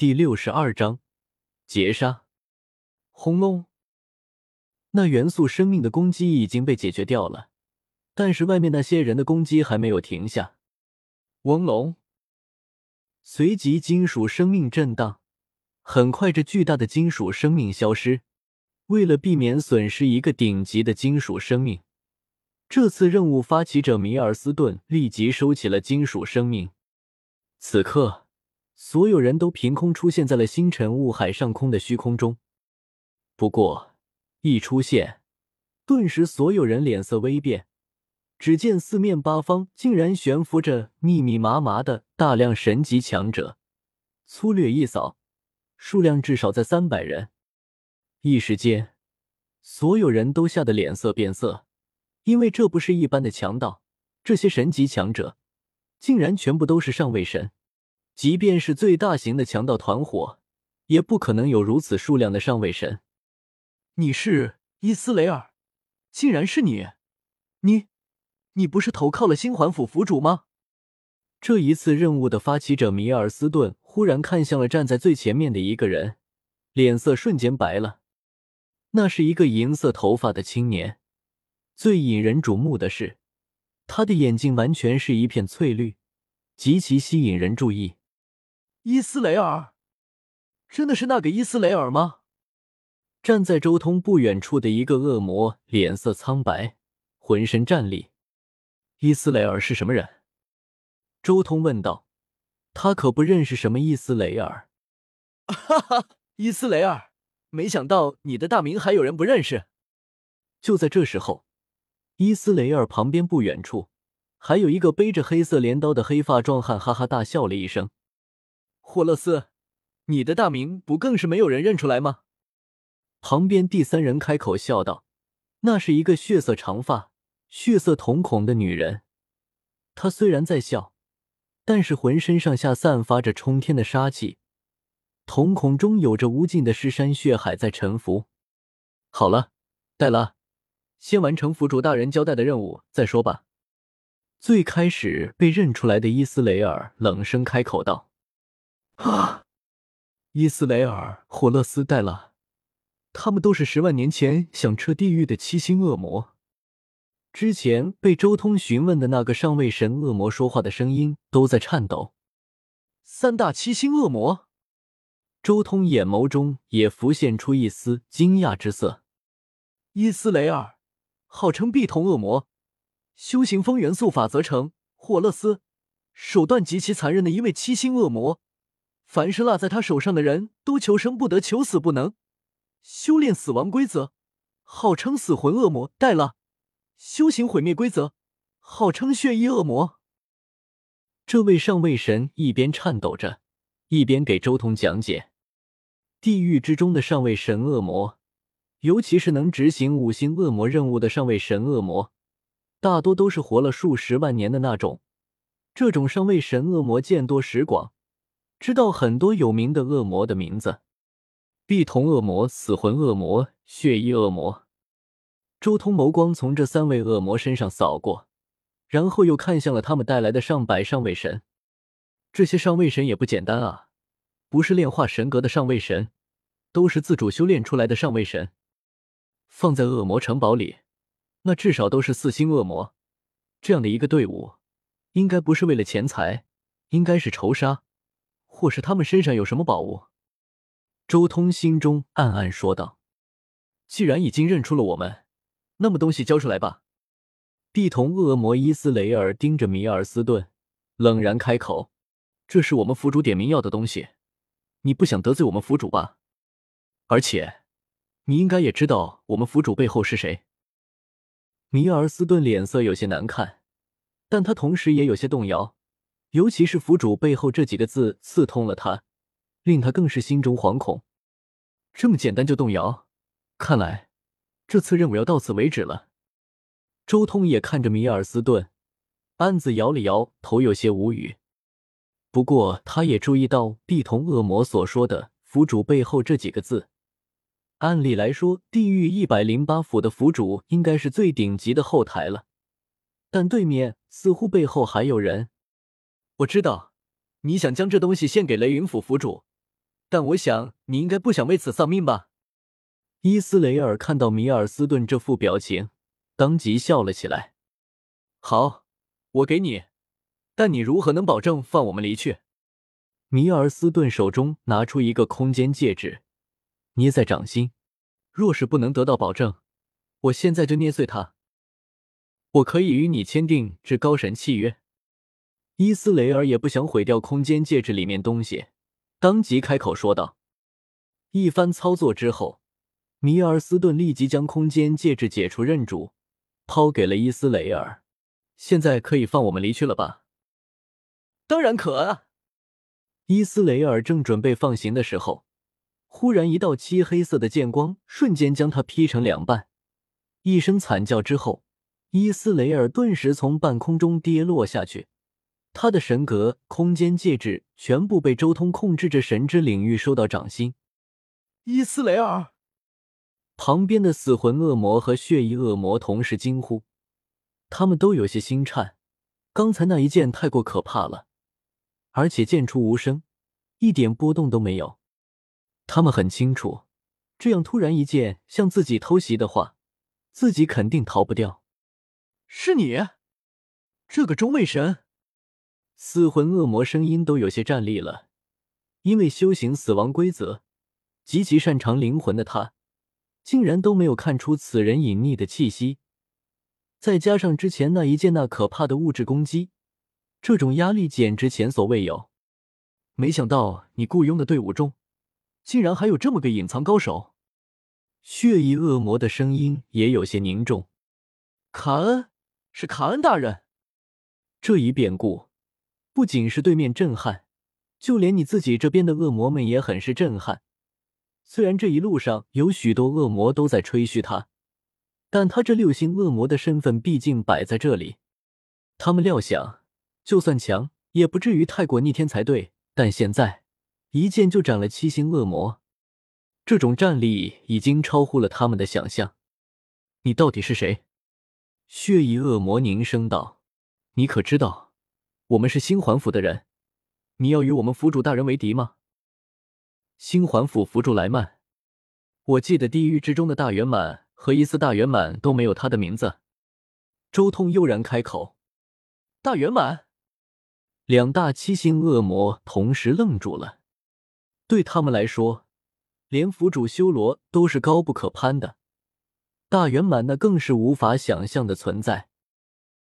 第六十二章劫杀。轰隆！那元素生命的攻击已经被解决掉了，但是外面那些人的攻击还没有停下。嗡隆！随即，金属生命震荡，很快，这巨大的金属生命消失。为了避免损失一个顶级的金属生命，这次任务发起者米尔斯顿立即收起了金属生命。此刻，所有人都凭空出现在了星辰雾海上空的虚空中。不过，一出现，顿时所有人脸色微变。只见四面八方竟然悬浮着密密麻麻的大量神级强者，粗略一扫，数量至少在三百人。一时间，所有人都吓得脸色变色，因为这不是一般的强盗，这些神级强者竟然全部都是上位神。即便是最大型的强盗团伙，也不可能有如此数量的上位神。你是伊斯雷尔，竟然是你，你。你不是投靠了星环府府主吗？这一次任务的发起者米尔斯顿忽然看向了站在最前面的一个人，脸色瞬间白了。那是一个银色头发的青年，最引人瞩目的是，他的眼睛完全是一片翠绿，极其吸引人注意。伊斯雷尔，真的是那个伊斯雷尔吗？站在周通不远处的一个恶魔脸色苍白，浑身战栗。伊斯雷尔是什么人？周通问道。他可不认识什么伊斯雷尔。哈哈，伊斯雷尔，没想到你的大名还有人不认识。就在这时候，伊斯雷尔旁边不远处，还有一个背着黑色镰刀的黑发壮汉，哈哈大笑了一声。霍勒斯，你的大名不更是没有人认出来吗？旁边第三人开口笑道：“那是一个血色长发。”血色瞳孔的女人，她虽然在笑，但是浑身上下散发着冲天的杀气，瞳孔中有着无尽的尸山血海在沉浮。好了，黛拉，先完成府主大人交代的任务再说吧。最开始被认出来的伊斯雷尔冷声开口道：“啊，伊斯雷尔、霍勒斯、黛拉，他们都是十万年前响彻地狱的七星恶魔。”之前被周通询问的那个上位神恶魔说话的声音都在颤抖。三大七星恶魔，周通眼眸中也浮现出一丝惊讶之色。伊斯雷尔，号称碧瞳恶魔，修行风元素法则成；霍勒斯，手段极其残忍的一位七星恶魔，凡是落在他手上的人都求生不得，求死不能，修炼死亡规则，号称死魂恶魔。黛拉。修行毁灭规则，号称血衣恶魔。这位上位神一边颤抖着，一边给周通讲解：地狱之中的上位神恶魔，尤其是能执行五星恶魔任务的上位神恶魔，大多都是活了数十万年的那种。这种上位神恶魔见多识广，知道很多有名的恶魔的名字：碧瞳恶魔、死魂恶魔、血衣恶魔。周通眸光从这三位恶魔身上扫过，然后又看向了他们带来的上百上位神。这些上位神也不简单啊，不是炼化神格的上位神，都是自主修炼出来的上位神。放在恶魔城堡里，那至少都是四星恶魔。这样的一个队伍，应该不是为了钱财，应该是仇杀，或是他们身上有什么宝物。周通心中暗暗说道：“既然已经认出了我们。”那么东西交出来吧！碧瞳恶魔伊斯雷尔盯着米尔斯顿，冷然开口：“这是我们府主点名要的东西，你不想得罪我们府主吧？而且，你应该也知道我们府主背后是谁。”米尔斯顿脸色有些难看，但他同时也有些动摇，尤其是“府主背后”这几个字刺痛了他，令他更是心中惶恐。这么简单就动摇，看来……这次任务要到此为止了。周通也看着米尔斯顿，暗自摇了摇头，有些无语。不过，他也注意到地瞳恶魔所说的“府主背后”这几个字。按理来说，地狱一百零八府的府主应该是最顶级的后台了，但对面似乎背后还有人。我知道，你想将这东西献给雷云府府主，但我想你应该不想为此丧命吧？伊斯雷尔看到米尔斯顿这副表情，当即笑了起来。好，我给你，但你如何能保证放我们离去？米尔斯顿手中拿出一个空间戒指，捏在掌心。若是不能得到保证，我现在就捏碎它。我可以与你签订至高神契约。伊斯雷尔也不想毁掉空间戒指里面东西，当即开口说道。一番操作之后。米尔斯顿立即将空间戒指解除认主，抛给了伊斯雷尔。现在可以放我们离去了吧？当然可啊！伊斯雷尔正准备放行的时候，忽然一道漆黑色的剑光瞬间将他劈成两半。一声惨叫之后，伊斯雷尔顿时从半空中跌落下去。他的神格空间戒指全部被周通控制着神之领域收到掌心。伊斯雷尔。旁边的死魂恶魔和血翼恶魔同时惊呼，他们都有些心颤。刚才那一剑太过可怕了，而且剑出无声，一点波动都没有。他们很清楚，这样突然一剑向自己偷袭的话，自己肯定逃不掉。是你，这个中位神！死魂恶魔声音都有些站立了，因为修行死亡规则，极其擅长灵魂的他。竟然都没有看出此人隐匿的气息，再加上之前那一剑那可怕的物质攻击，这种压力简直前所未有。没想到你雇佣的队伍中，竟然还有这么个隐藏高手。血翼恶魔的声音也有些凝重。卡恩，是卡恩大人。这一变故，不仅是对面震撼，就连你自己这边的恶魔们也很是震撼。虽然这一路上有许多恶魔都在吹嘘他，但他这六星恶魔的身份毕竟摆在这里。他们料想，就算强，也不至于太过逆天才对。但现在一剑就斩了七星恶魔，这种战力已经超乎了他们的想象。你到底是谁？血翼恶魔凝声道：“你可知道，我们是星环府的人？你要与我们府主大人为敌吗？”星环府府主莱曼，我记得地狱之中的大圆满和伊斯大圆满都没有他的名字。周通悠然开口：“大圆满。”两大七星恶魔同时愣住了。对他们来说，连府主修罗都是高不可攀的，大圆满那更是无法想象的存在。